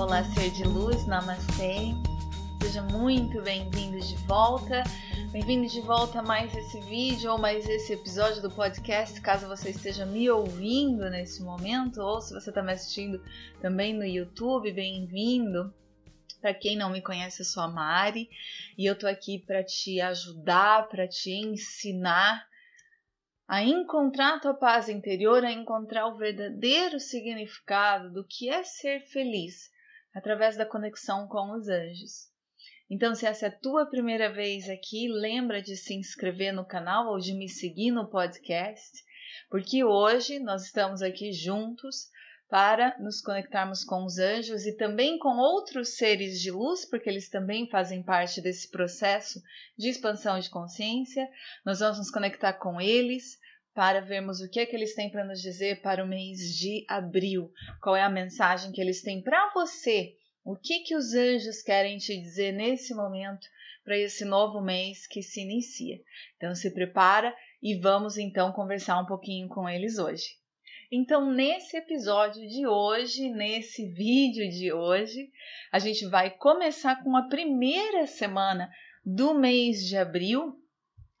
Olá, ser de luz, namastê. Seja muito bem-vindo de volta. Bem-vindo de volta a mais esse vídeo ou mais esse episódio do podcast, caso você esteja me ouvindo nesse momento, ou se você está me assistindo também no YouTube, bem-vindo. Para quem não me conhece, eu sou a Mari e eu tô aqui para te ajudar, para te ensinar a encontrar a tua paz interior, a encontrar o verdadeiro significado do que é ser feliz através da conexão com os anjos. Então, se essa é a tua primeira vez aqui, lembra de se inscrever no canal ou de me seguir no podcast, porque hoje nós estamos aqui juntos para nos conectarmos com os anjos e também com outros seres de luz, porque eles também fazem parte desse processo de expansão de consciência. Nós vamos nos conectar com eles para vermos o que é que eles têm para nos dizer para o mês de abril. Qual é a mensagem que eles têm para você? O que que os anjos querem te dizer nesse momento para esse novo mês que se inicia? Então se prepara e vamos então conversar um pouquinho com eles hoje. Então, nesse episódio de hoje, nesse vídeo de hoje, a gente vai começar com a primeira semana do mês de abril,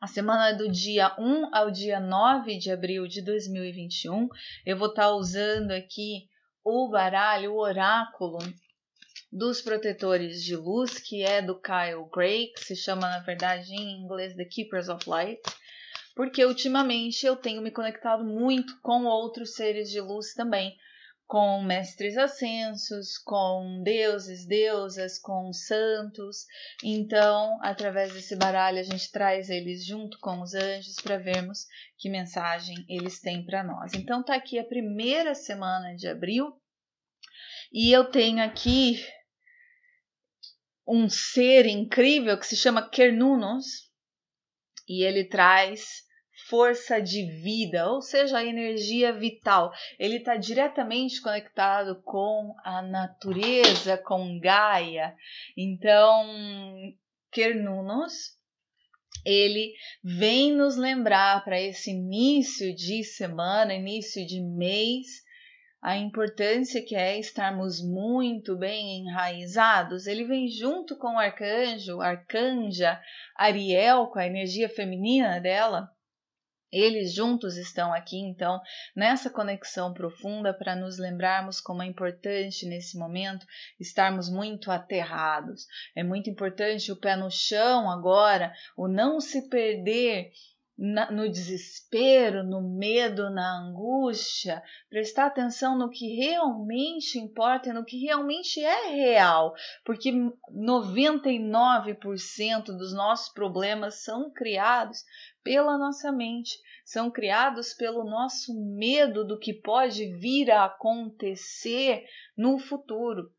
a semana do dia 1 ao dia 9 de abril de 2021, eu vou estar tá usando aqui o baralho, o oráculo dos protetores de luz, que é do Kyle Gray, que se chama na verdade em inglês The Keepers of Light, porque ultimamente eu tenho me conectado muito com outros seres de luz também com mestres ascensos, com deuses, deusas, com santos. Então, através desse baralho, a gente traz eles junto com os anjos para vermos que mensagem eles têm para nós. Então, tá aqui a primeira semana de abril e eu tenho aqui um ser incrível que se chama Kernunos e ele traz força de vida, ou seja, a energia vital. Ele está diretamente conectado com a natureza, com Gaia. Então, Kernunos, ele vem nos lembrar para esse início de semana, início de mês, a importância que é estarmos muito bem enraizados. Ele vem junto com o arcanjo, arcanja Ariel, com a energia feminina dela, eles juntos estão aqui, então, nessa conexão profunda para nos lembrarmos como é importante nesse momento estarmos muito aterrados. É muito importante o pé no chão agora, o não se perder na, no desespero, no medo, na angústia, prestar atenção no que realmente importa, no que realmente é real, porque 99% dos nossos problemas são criados pela nossa mente, são criados pelo nosso medo do que pode vir a acontecer no futuro.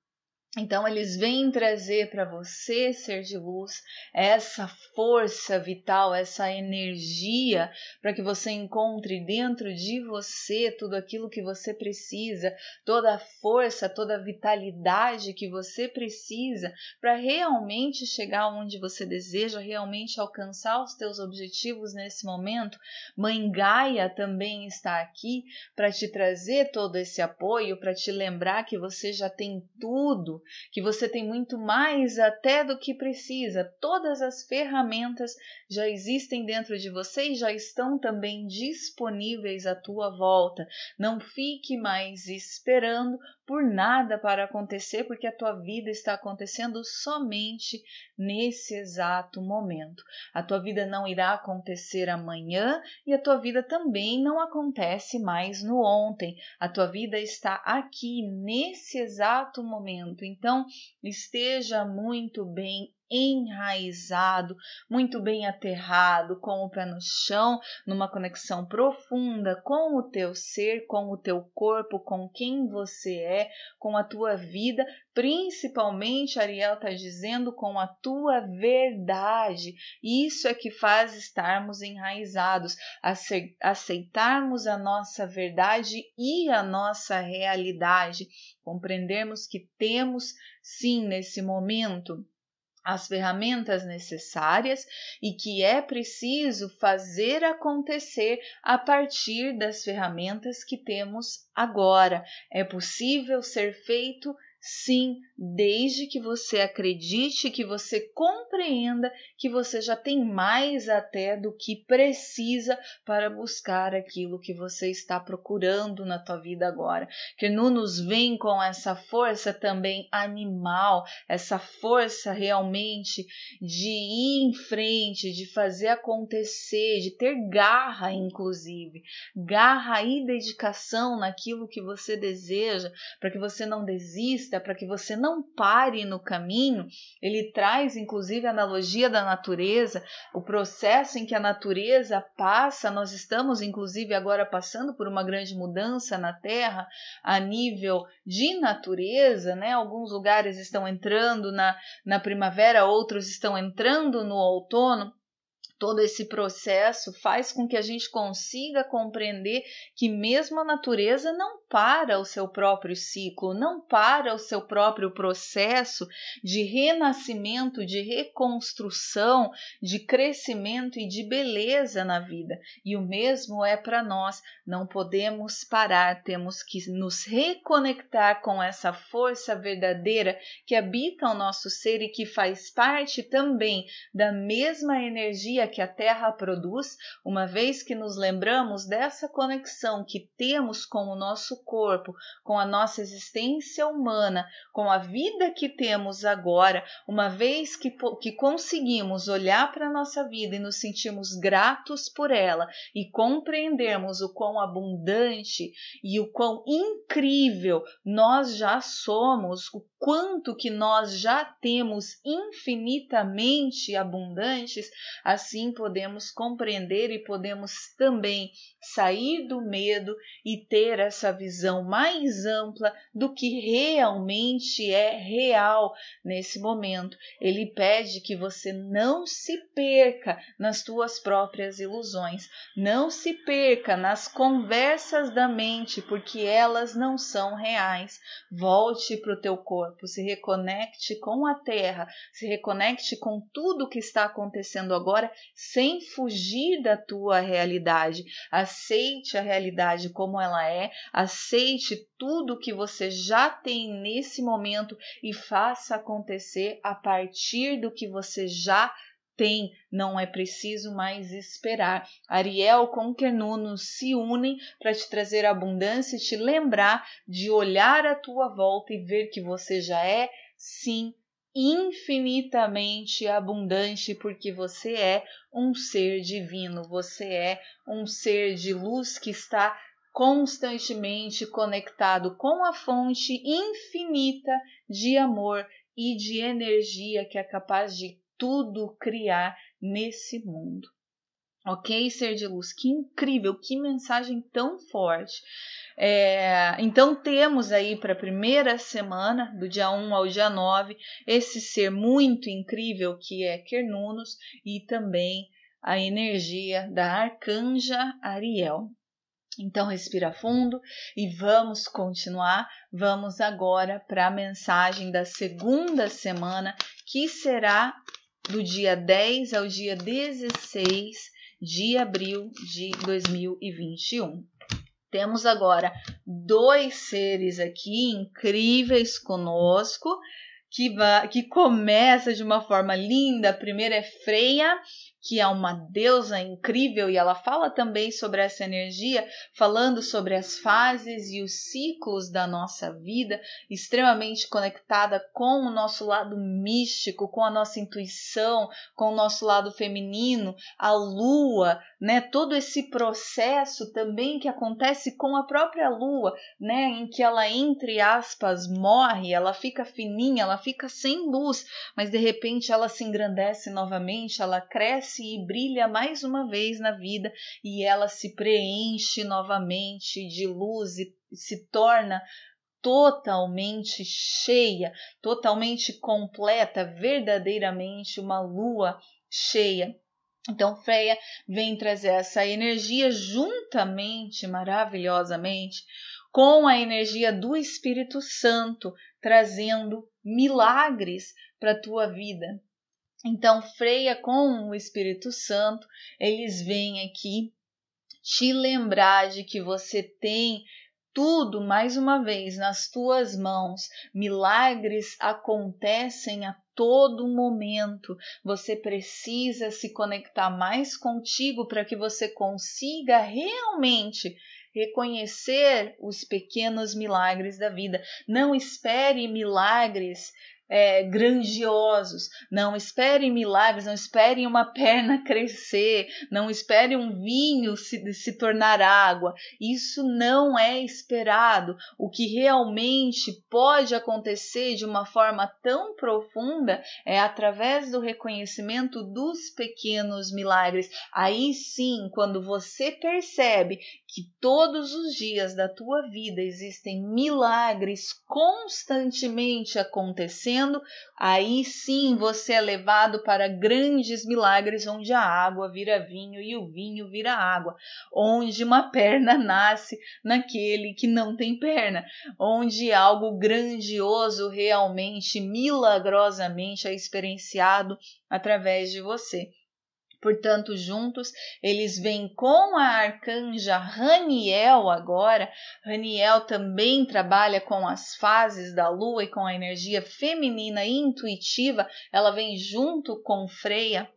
Então, eles vêm trazer para você, ser de luz, essa força vital, essa energia, para que você encontre dentro de você tudo aquilo que você precisa, toda a força, toda a vitalidade que você precisa para realmente chegar onde você deseja, realmente alcançar os teus objetivos nesse momento. Mãe Gaia também está aqui para te trazer todo esse apoio, para te lembrar que você já tem tudo que você tem muito mais até do que precisa. Todas as ferramentas já existem dentro de você e já estão também disponíveis à tua volta. Não fique mais esperando por nada para acontecer, porque a tua vida está acontecendo somente nesse exato momento. A tua vida não irá acontecer amanhã e a tua vida também não acontece mais no ontem. A tua vida está aqui nesse exato momento. Então, esteja muito bem enraizado, muito bem aterrado, com o pé no chão, numa conexão profunda com o teu ser, com o teu corpo, com quem você é, com a tua vida, principalmente, Ariel está dizendo, com a tua verdade. Isso é que faz estarmos enraizados, aceitarmos a nossa verdade e a nossa realidade, compreendermos que temos sim nesse momento as ferramentas necessárias e que é preciso fazer acontecer a partir das ferramentas que temos agora. É possível ser feito Sim, desde que você acredite, que você compreenda que você já tem mais até do que precisa para buscar aquilo que você está procurando na tua vida agora. Que não nos vem com essa força também animal, essa força realmente de ir em frente, de fazer acontecer, de ter garra, inclusive, garra e dedicação naquilo que você deseja, para que você não desista para que você não pare no caminho, ele traz inclusive a analogia da natureza, o processo em que a natureza passa, nós estamos inclusive agora passando por uma grande mudança na Terra a nível de natureza, né? Alguns lugares estão entrando na, na primavera, outros estão entrando no outono todo esse processo faz com que a gente consiga compreender que mesmo a natureza não para o seu próprio ciclo, não para o seu próprio processo de renascimento, de reconstrução, de crescimento e de beleza na vida. E o mesmo é para nós, não podemos parar, temos que nos reconectar com essa força verdadeira que habita o nosso ser e que faz parte também da mesma energia que a Terra produz, uma vez que nos lembramos dessa conexão que temos com o nosso corpo, com a nossa existência humana, com a vida que temos agora, uma vez que, que conseguimos olhar para a nossa vida e nos sentirmos gratos por ela e compreendermos o quão abundante e o quão incrível nós já somos, o quanto que nós já temos infinitamente abundantes, assim podemos compreender e podemos também sair do medo e ter essa visão mais ampla do que realmente é real nesse momento. Ele pede que você não se perca nas tuas próprias ilusões, não se perca nas conversas da mente, porque elas não são reais. Volte para o teu corpo se reconecte com a terra, se reconecte com tudo que está acontecendo agora, sem fugir da tua realidade. Aceite a realidade como ela é, aceite tudo que você já tem nesse momento e faça acontecer a partir do que você já tem, não é preciso mais esperar. Ariel com Quernuno se unem para te trazer abundância e te lembrar de olhar à tua volta e ver que você já é, sim, infinitamente abundante, porque você é um ser divino, você é um ser de luz que está constantemente conectado com a fonte infinita de amor e de energia que é capaz de tudo criar nesse mundo. Ok, ser de luz, que incrível, que mensagem tão forte. É, então, temos aí para a primeira semana, do dia 1 ao dia 9, esse ser muito incrível que é Quernunos e também a energia da arcanja Ariel. Então, respira fundo e vamos continuar. Vamos agora para a mensagem da segunda semana, que será do dia 10 ao dia 16 de abril de 2021. Temos agora dois seres aqui incríveis conosco, que, que começa de uma forma linda. A primeira é Freia, que é uma deusa incrível e ela fala também sobre essa energia, falando sobre as fases e os ciclos da nossa vida, extremamente conectada com o nosso lado místico, com a nossa intuição, com o nosso lado feminino, a lua, né? Todo esse processo também que acontece com a própria lua, né, em que ela entre aspas morre, ela fica fininha, ela fica sem luz, mas de repente ela se engrandece novamente, ela cresce e brilha mais uma vez na vida e ela se preenche novamente de luz e se torna totalmente cheia, totalmente completa, verdadeiramente uma lua cheia. Então, Freia vem trazer essa energia juntamente, maravilhosamente, com a energia do Espírito Santo, trazendo milagres para a tua vida. Então, Freia com o Espírito Santo, eles vêm aqui te lembrar de que você tem tudo mais uma vez nas tuas mãos. Milagres acontecem a todo momento. Você precisa se conectar mais contigo para que você consiga realmente reconhecer os pequenos milagres da vida. Não espere milagres é, grandiosos. Não esperem milagres, não esperem uma perna crescer, não esperem um vinho se, se tornar água. Isso não é esperado. O que realmente pode acontecer de uma forma tão profunda é através do reconhecimento dos pequenos milagres. Aí sim, quando você percebe que todos os dias da tua vida existem milagres constantemente acontecendo, aí sim você é levado para grandes milagres onde a água vira vinho e o vinho vira água, onde uma perna nasce naquele que não tem perna, onde algo grandioso realmente, milagrosamente é experienciado através de você. Portanto, juntos eles vêm com a arcanja Raniel agora. Raniel também trabalha com as fases da lua e com a energia feminina intuitiva. Ela vem junto com Freia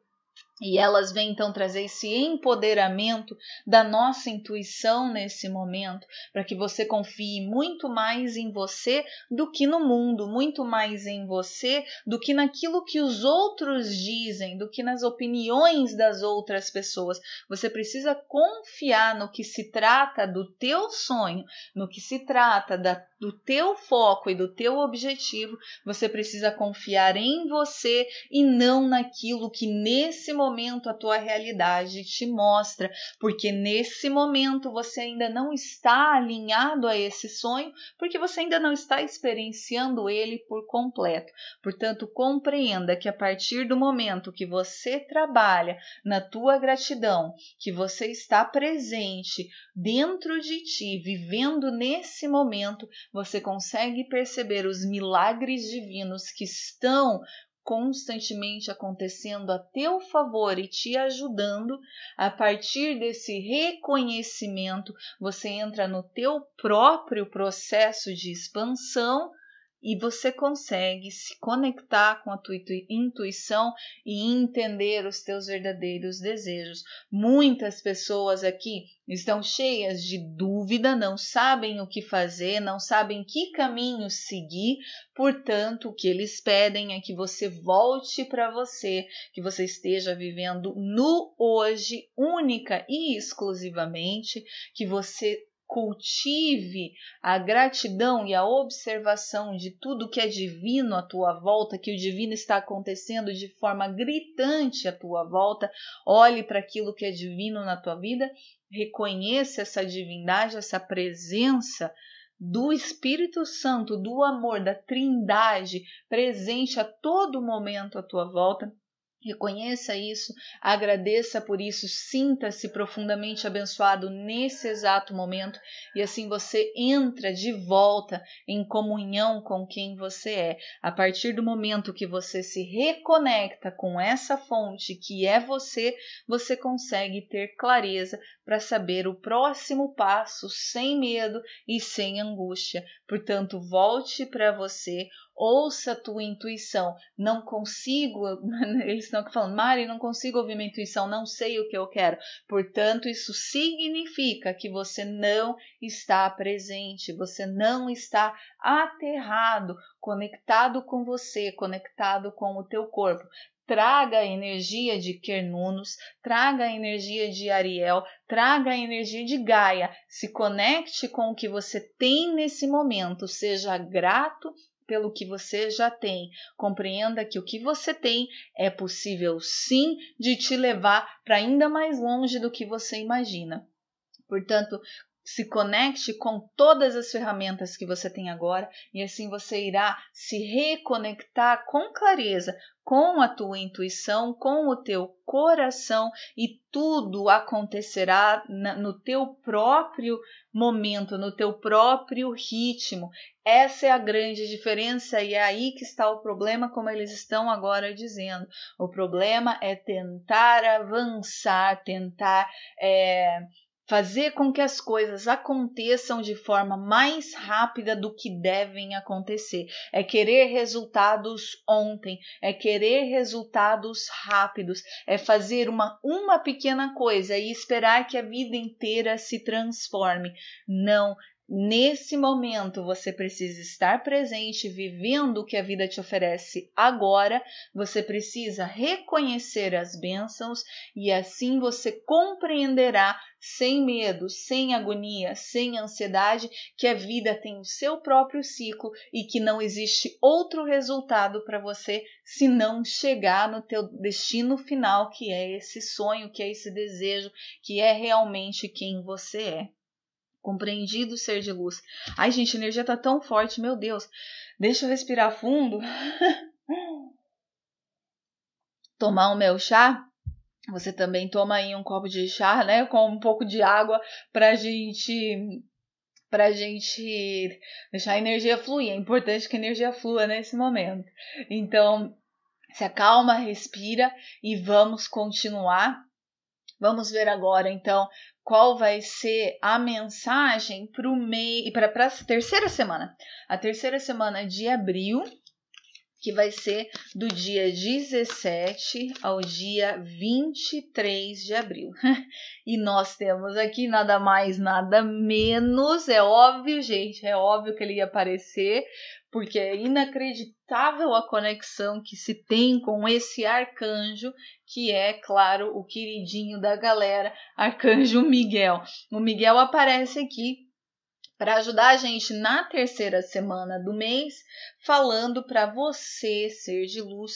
e elas vêm então trazer esse empoderamento da nossa intuição nesse momento, para que você confie muito mais em você do que no mundo, muito mais em você do que naquilo que os outros dizem, do que nas opiniões das outras pessoas. Você precisa confiar no que se trata do teu sonho, no que se trata da do teu foco e do teu objetivo, você precisa confiar em você e não naquilo que nesse momento a tua realidade te mostra, porque nesse momento você ainda não está alinhado a esse sonho, porque você ainda não está experienciando ele por completo. Portanto, compreenda que a partir do momento que você trabalha na tua gratidão, que você está presente dentro de ti, vivendo nesse momento, você consegue perceber os milagres divinos que estão constantemente acontecendo a teu favor e te ajudando, a partir desse reconhecimento, você entra no teu próprio processo de expansão e você consegue se conectar com a tua intuição e entender os teus verdadeiros desejos. Muitas pessoas aqui estão cheias de dúvida, não sabem o que fazer, não sabem que caminho seguir, portanto, o que eles pedem é que você volte para você, que você esteja vivendo no hoje, única e exclusivamente, que você cultive a gratidão e a observação de tudo que é divino à tua volta, que o divino está acontecendo de forma gritante à tua volta. Olhe para aquilo que é divino na tua vida, reconheça essa divindade, essa presença do Espírito Santo, do amor, da Trindade presente a todo momento à tua volta Reconheça isso, agradeça por isso, sinta-se profundamente abençoado nesse exato momento e assim você entra de volta em comunhão com quem você é. A partir do momento que você se reconecta com essa fonte que é você, você consegue ter clareza para saber o próximo passo sem medo e sem angústia. Portanto, volte para você, ouça a tua intuição. Não consigo, eles estão aqui falando, Mari, não consigo ouvir minha intuição, não sei o que eu quero. Portanto, isso significa que você não está presente, você não está aterrado, conectado com você, conectado com o teu corpo traga a energia de Quernunos, traga a energia de Ariel, traga a energia de Gaia, se conecte com o que você tem nesse momento, seja grato pelo que você já tem. Compreenda que o que você tem é possível sim de te levar para ainda mais longe do que você imagina. Portanto, se conecte com todas as ferramentas que você tem agora e assim você irá se reconectar com clareza com a tua intuição, com o teu coração e tudo acontecerá no teu próprio momento, no teu próprio ritmo. Essa é a grande diferença e é aí que está o problema, como eles estão agora dizendo. O problema é tentar avançar, tentar é, fazer com que as coisas aconteçam de forma mais rápida do que devem acontecer. É querer resultados ontem, é querer resultados rápidos, é fazer uma, uma pequena coisa e esperar que a vida inteira se transforme. Não, Nesse momento, você precisa estar presente, vivendo o que a vida te oferece agora. Você precisa reconhecer as bênçãos e assim você compreenderá, sem medo, sem agonia, sem ansiedade, que a vida tem o seu próprio ciclo e que não existe outro resultado para você se não chegar no teu destino final, que é esse sonho, que é esse desejo, que é realmente quem você é compreendido ser de luz. Ai, gente, a energia tá tão forte, meu Deus. Deixa eu respirar fundo. Tomar o meu chá. Você também toma aí um copo de chá, né, com um pouco de água pra gente pra gente deixar a energia fluir. É importante que a energia flua nesse momento. Então, se acalma, respira e vamos continuar. Vamos ver agora, então, qual vai ser a mensagem para o mês para a terceira semana. A terceira semana de abril, que vai ser do dia 17 ao dia 23 de abril. e nós temos aqui nada mais, nada menos, é óbvio, gente, é óbvio que ele ia aparecer, porque é inacreditável a conexão que se tem com esse arcanjo, que é, claro, o queridinho da galera, Arcanjo Miguel. O Miguel aparece aqui para ajudar a gente na terceira semana do mês, falando para você, ser de luz,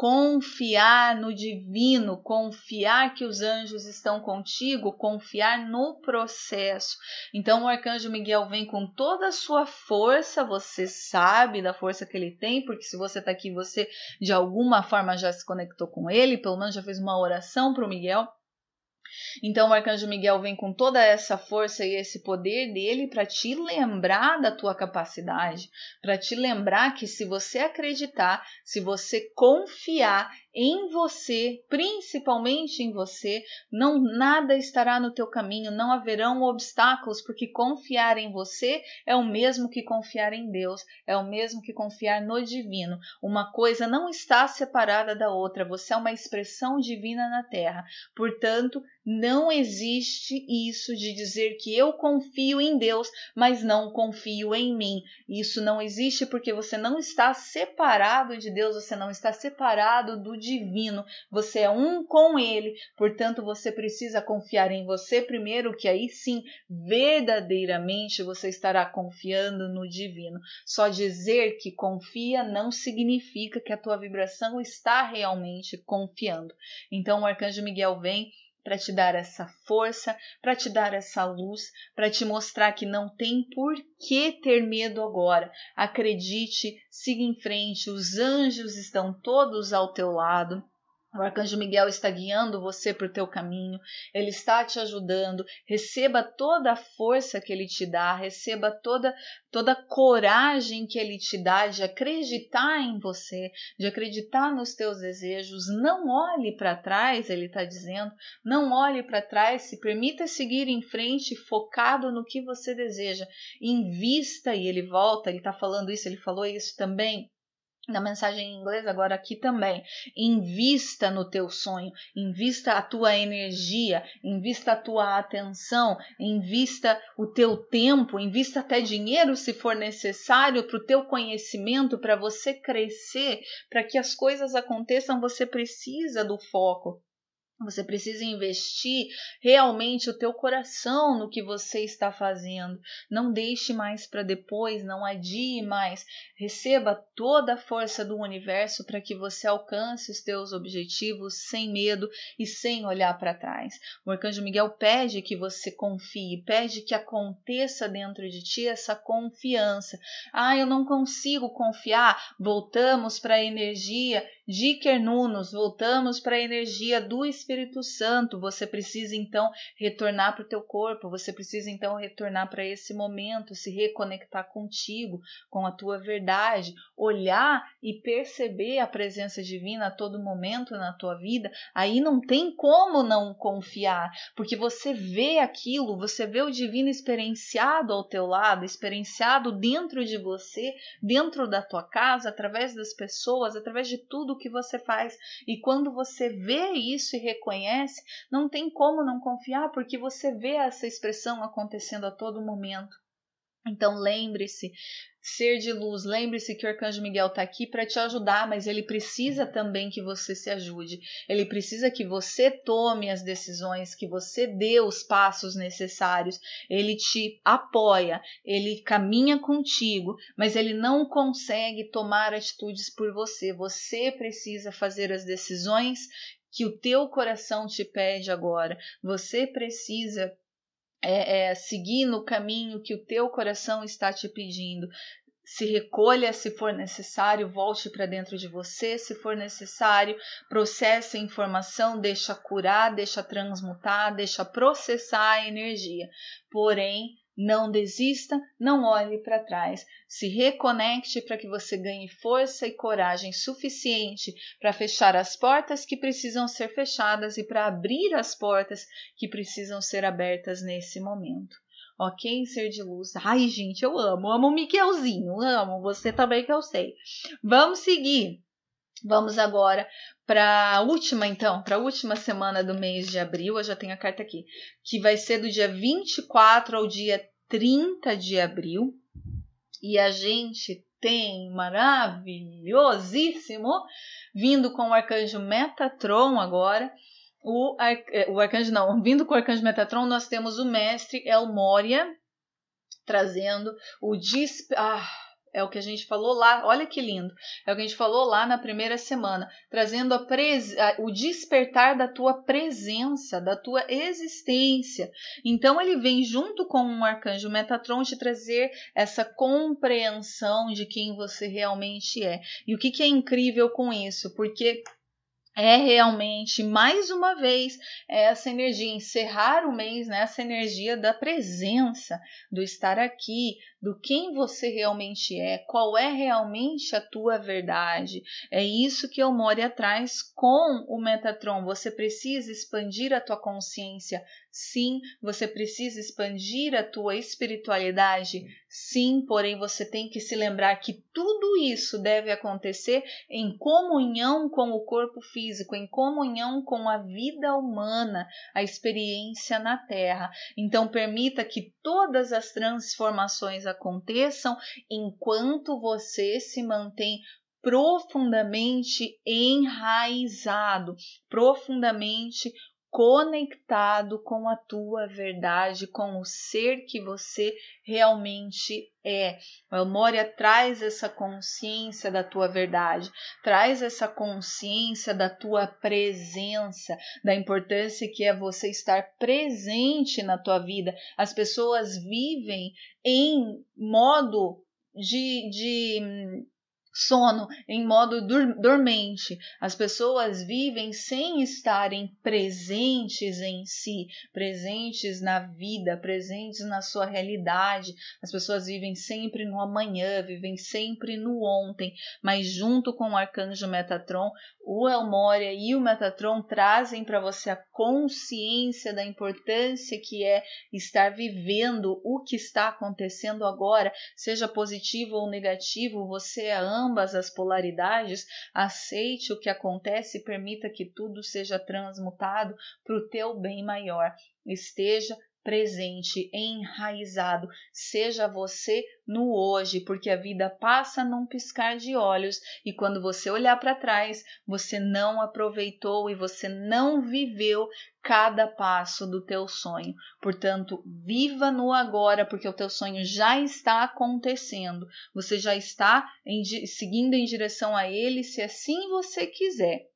confiar no divino, confiar que os anjos estão contigo, confiar no processo. Então o arcanjo Miguel vem com toda a sua força, você sabe da força que ele tem, porque se você está aqui, você de alguma forma já se conectou com ele, pelo menos já fez uma oração para o Miguel. Então o arcanjo Miguel vem com toda essa força e esse poder dele para te lembrar da tua capacidade, para te lembrar que se você acreditar, se você confiar em você, principalmente em você, não nada estará no teu caminho, não haverão obstáculos, porque confiar em você é o mesmo que confiar em Deus, é o mesmo que confiar no divino. Uma coisa não está separada da outra, você é uma expressão divina na terra. Portanto, não existe isso de dizer que eu confio em Deus, mas não confio em mim. Isso não existe porque você não está separado de Deus, você não está separado do divino, você é um com ele, portanto você precisa confiar em você primeiro, que aí sim, verdadeiramente você estará confiando no divino. Só dizer que confia não significa que a tua vibração está realmente confiando. Então o arcanjo Miguel vem para te dar essa força, para te dar essa luz, para te mostrar que não tem por que ter medo agora. Acredite, siga em frente, os anjos estão todos ao teu lado. O arcanjo Miguel está guiando você para o teu caminho, ele está te ajudando. Receba toda a força que ele te dá, receba toda toda a coragem que ele te dá de acreditar em você, de acreditar nos teus desejos. Não olhe para trás, ele está dizendo. Não olhe para trás, se permita seguir em frente, focado no que você deseja. Invista e ele volta. Ele está falando isso, ele falou isso também na mensagem em inglês, agora aqui também. Invista no teu sonho, invista a tua energia, invista a tua atenção, invista o teu tempo, invista até dinheiro se for necessário para o teu conhecimento, para você crescer, para que as coisas aconteçam, você precisa do foco. Você precisa investir realmente o teu coração no que você está fazendo. Não deixe mais para depois, não adie mais. Receba toda a força do universo para que você alcance os teus objetivos sem medo e sem olhar para trás. O arcanjo Miguel pede que você confie, pede que aconteça dentro de ti essa confiança. Ah, eu não consigo confiar. Voltamos para a energia de Kernunos, voltamos para a energia do Espírito Santo. Você precisa então retornar para o teu corpo, você precisa então retornar para esse momento, se reconectar contigo, com a tua verdade, olhar e perceber a presença divina a todo momento na tua vida. Aí não tem como não confiar, porque você vê aquilo, você vê o divino experienciado ao teu lado, experienciado dentro de você, dentro da tua casa, através das pessoas, através de tudo que você faz. E quando você vê isso e reconhece, não tem como não confiar, porque você vê essa expressão acontecendo a todo momento. Então lembre-se, ser de luz, lembre-se que o Arcanjo Miguel está aqui para te ajudar, mas ele precisa também que você se ajude. Ele precisa que você tome as decisões, que você dê os passos necessários. Ele te apoia, ele caminha contigo, mas ele não consegue tomar atitudes por você. Você precisa fazer as decisões que o teu coração te pede agora. Você precisa é, é, seguir no caminho que o teu coração está te pedindo. Se recolha se for necessário, volte para dentro de você, se for necessário, processe a informação, deixa curar, deixa transmutar, deixa processar a energia. Porém, não desista, não olhe para trás. Se reconecte para que você ganhe força e coragem suficiente para fechar as portas que precisam ser fechadas e para abrir as portas que precisam ser abertas nesse momento. Ok, ser de luz. Ai, gente, eu amo, amo o Miquelzinho, amo você também que eu sei. Vamos seguir. Vamos agora para a última, então, para a última semana do mês de abril. Eu já tenho a carta aqui, que vai ser do dia 24 ao dia 30 de abril. E a gente tem maravilhosíssimo vindo com o arcanjo Metatron agora. O, ar, o arcanjo não, vindo com o arcanjo Metatron, nós temos o mestre El Moria trazendo o disp... ah, é o que a gente falou lá, olha que lindo. É o que a gente falou lá na primeira semana, trazendo a pres... o despertar da tua presença, da tua existência. Então ele vem junto com o arcanjo Metatron te trazer essa compreensão de quem você realmente é. E o que, que é incrível com isso? Porque é realmente mais uma vez essa energia encerrar o mês né, energia da presença, do estar aqui, do quem você realmente é, qual é realmente a tua verdade. É isso que o Moria traz com o Metatron. Você precisa expandir a tua consciência. Sim, você precisa expandir a tua espiritualidade. Sim, porém você tem que se lembrar que tudo isso deve acontecer em comunhão com o corpo físico, em comunhão com a vida humana, a experiência na Terra. Então permita que todas as transformações aconteçam enquanto você se mantém profundamente enraizado, profundamente conectado com a tua verdade, com o ser que você realmente é. A memória traz essa consciência da tua verdade, traz essa consciência da tua presença, da importância que é você estar presente na tua vida. As pessoas vivem em modo de, de sono, em modo dormente. As pessoas vivem sem estarem presentes em si, presentes na vida, presentes na sua realidade. As pessoas vivem sempre no amanhã, vivem sempre no ontem, mas junto com o arcanjo Metatron, o Elmoria e o Metatron trazem para você a consciência da importância que é estar vivendo o que está acontecendo agora, seja positivo ou negativo, você ama ambas as polaridades, aceite o que acontece e permita que tudo seja transmutado para o teu bem maior. Esteja presente, enraizado. Seja você no hoje, porque a vida passa num piscar de olhos e quando você olhar para trás, você não aproveitou e você não viveu cada passo do teu sonho. Portanto, viva no agora, porque o teu sonho já está acontecendo. Você já está em, seguindo em direção a ele, se assim você quiser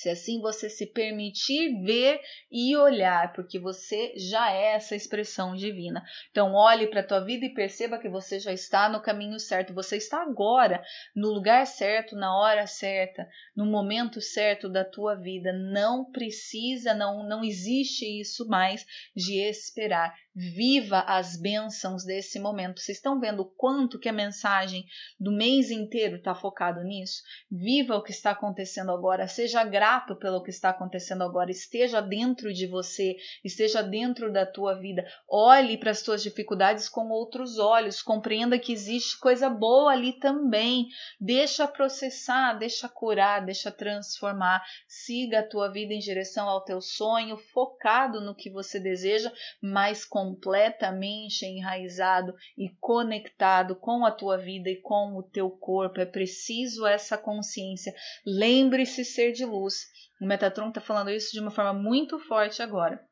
se assim você se permitir ver e olhar, porque você já é essa expressão divina. Então olhe para a tua vida e perceba que você já está no caminho certo, você está agora no lugar certo, na hora certa, no momento certo da tua vida. Não precisa, não não existe isso mais de esperar. Viva as bênçãos desse momento. Vocês estão vendo o quanto que a mensagem do mês inteiro está focado nisso? Viva o que está acontecendo agora. Seja grato pelo que está acontecendo agora. Esteja dentro de você, esteja dentro da tua vida. Olhe para as tuas dificuldades com outros olhos. Compreenda que existe coisa boa ali também. Deixa processar, deixa curar, deixa transformar. Siga a tua vida em direção ao teu sonho, focado no que você deseja, mas com completamente enraizado e conectado com a tua vida e com o teu corpo. É preciso essa consciência. Lembre-se ser de luz. O Metatron está falando isso de uma forma muito forte agora.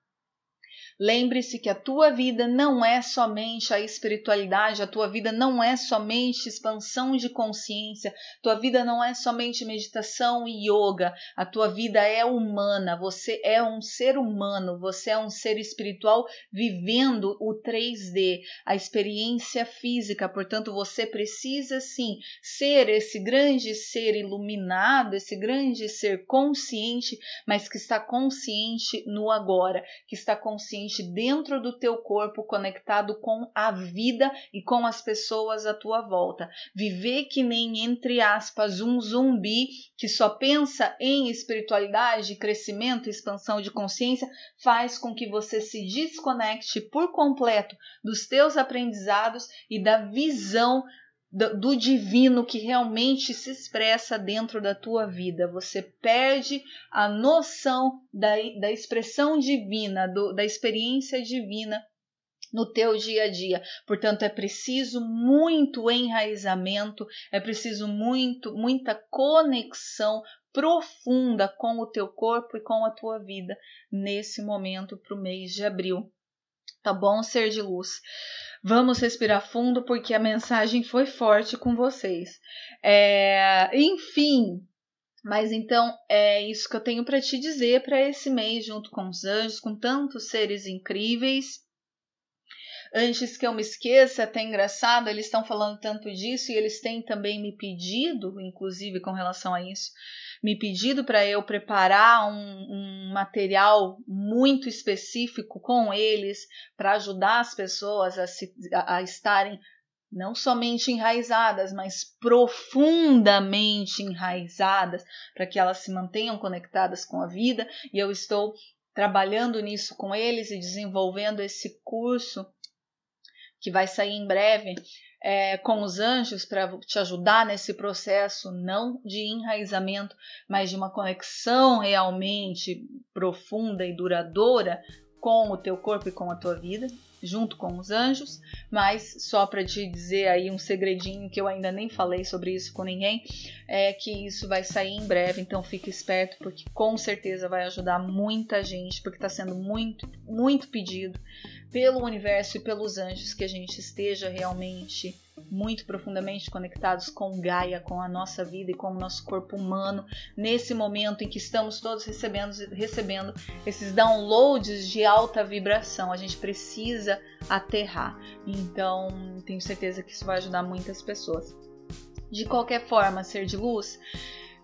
Lembre-se que a tua vida não é somente a espiritualidade, a tua vida não é somente expansão de consciência, tua vida não é somente meditação e yoga, a tua vida é humana, você é um ser humano, você é um ser espiritual vivendo o 3D, a experiência física, portanto você precisa sim ser esse grande ser iluminado, esse grande ser consciente, mas que está consciente no agora, que está consciente dentro do teu corpo, conectado com a vida e com as pessoas à tua volta. Viver que nem, entre aspas, um zumbi que só pensa em espiritualidade, crescimento, expansão de consciência, faz com que você se desconecte por completo dos teus aprendizados e da visão do, divino que realmente se expressa dentro da tua vida. Você perde a noção da, da expressão divina, do, da experiência divina no teu dia a dia. Portanto, é preciso muito enraizamento, é preciso muito, muita conexão profunda com o teu corpo e com a tua vida nesse momento para o mês de abril. Tá bom, ser de luz? Vamos respirar fundo porque a mensagem foi forte com vocês. É, enfim, mas então é isso que eu tenho para te dizer para esse mês, junto com os anjos, com tantos seres incríveis. Antes que eu me esqueça, até engraçado, eles estão falando tanto disso e eles têm também me pedido, inclusive com relação a isso, me pedido para eu preparar um, um, material muito específico com eles para ajudar as pessoas a, se, a, a estarem não somente enraizadas, mas profundamente enraizadas, para que elas se mantenham conectadas com a vida. E eu estou trabalhando nisso com eles e desenvolvendo esse curso que vai sair em breve é, com os anjos para te ajudar nesse processo, não de enraizamento, mas de uma conexão realmente profunda e duradoura com o teu corpo e com a tua vida, junto com os anjos. Mas só para te dizer aí um segredinho que eu ainda nem falei sobre isso com ninguém, é que isso vai sair em breve, então fique esperto porque com certeza vai ajudar muita gente, porque está sendo muito, muito pedido pelo universo e pelos anjos que a gente esteja realmente muito profundamente conectados com Gaia, com a nossa vida e com o nosso corpo humano, nesse momento em que estamos todos recebendo, recebendo esses downloads de alta vibração. A gente precisa aterrar. Então, tenho certeza que isso vai ajudar muitas pessoas. De qualquer forma, ser de luz,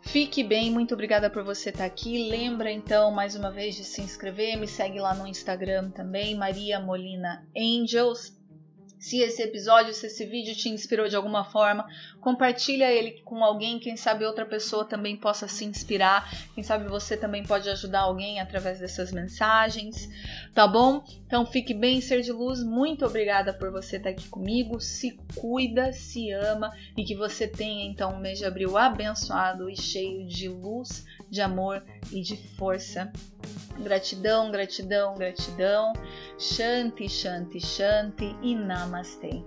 Fique bem, muito obrigada por você estar aqui. Lembra então mais uma vez de se inscrever, me segue lá no Instagram também, Maria Molina Angels. Se esse episódio, se esse vídeo te inspirou de alguma forma, compartilha ele com alguém, quem sabe outra pessoa também possa se inspirar, quem sabe você também pode ajudar alguém através dessas mensagens, tá bom? Então fique bem, ser de luz. Muito obrigada por você estar aqui comigo. Se cuida, se ama e que você tenha então um mês de abril abençoado e cheio de luz, de amor e de força. Gratidão, gratidão, gratidão. Shanti, Shanti, Shanti e Namastê.